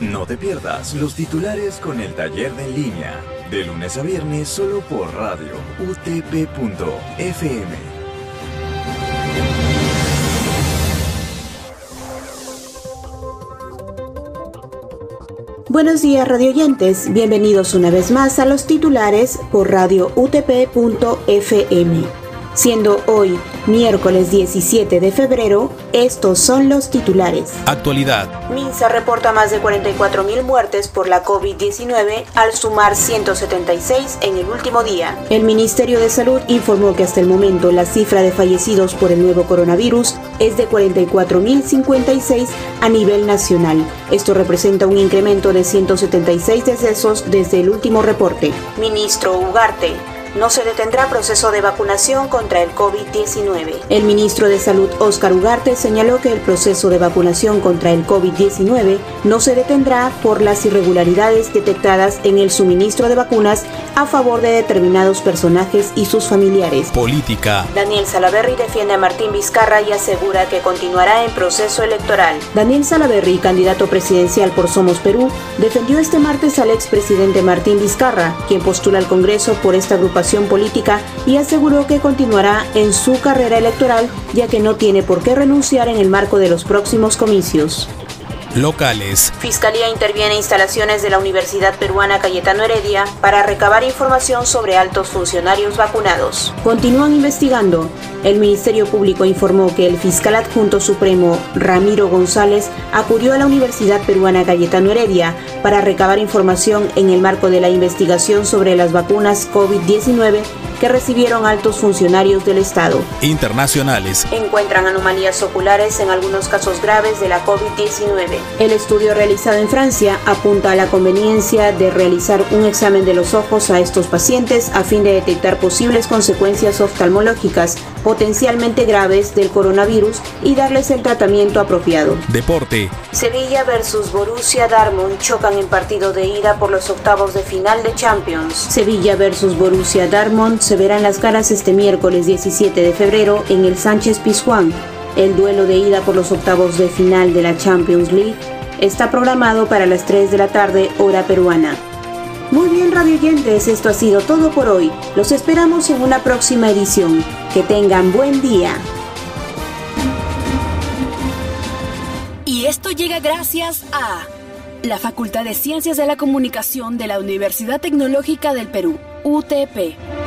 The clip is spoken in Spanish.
No te pierdas los titulares con el taller de línea, de lunes a viernes solo por radio utp.fm. Buenos días radioyentes, bienvenidos una vez más a los titulares por radio utp.fm. Siendo hoy miércoles 17 de febrero, estos son los titulares. Actualidad. Minsa reporta más de 44.000 muertes por la COVID-19 al sumar 176 en el último día. El Ministerio de Salud informó que hasta el momento la cifra de fallecidos por el nuevo coronavirus es de 44.056 a nivel nacional. Esto representa un incremento de 176 decesos desde el último reporte. Ministro Ugarte no se detendrá proceso de vacunación contra el COVID-19. El ministro de Salud, Óscar Ugarte, señaló que el proceso de vacunación contra el COVID-19 no se detendrá por las irregularidades detectadas en el suministro de vacunas a favor de determinados personajes y sus familiares. Política. Daniel Salaverry defiende a Martín Vizcarra y asegura que continuará en proceso electoral. Daniel Salaverry, candidato presidencial por Somos Perú, defendió este martes al expresidente Martín Vizcarra, quien postula al Congreso por esta agrupación política y aseguró que continuará en su carrera electoral ya que no tiene por qué renunciar en el marco de los próximos comicios locales. Fiscalía interviene en instalaciones de la Universidad Peruana Cayetano Heredia para recabar información sobre altos funcionarios vacunados. Continúan investigando. El Ministerio Público informó que el fiscal adjunto supremo Ramiro González acudió a la Universidad Peruana Cayetano Heredia para recabar información en el marco de la investigación sobre las vacunas COVID-19 que recibieron altos funcionarios del Estado. Internacionales. Encuentran anomalías oculares en algunos casos graves de la COVID-19. El estudio realizado en Francia apunta a la conveniencia de realizar un examen de los ojos a estos pacientes a fin de detectar posibles consecuencias oftalmológicas potencialmente graves del coronavirus y darles el tratamiento apropiado. Deporte. Sevilla versus Borussia Dortmund chocan en partido de ida por los octavos de final de Champions. Sevilla versus Borussia Dortmund se verán las caras este miércoles 17 de febrero en el Sánchez Pizjuán. El duelo de ida por los octavos de final de la Champions League está programado para las 3 de la tarde hora peruana. Muy bien, radio oyentes, esto ha sido todo por hoy. Los esperamos en una próxima edición. Que tengan buen día. Y esto llega gracias a la Facultad de Ciencias de la Comunicación de la Universidad Tecnológica del Perú, UTP.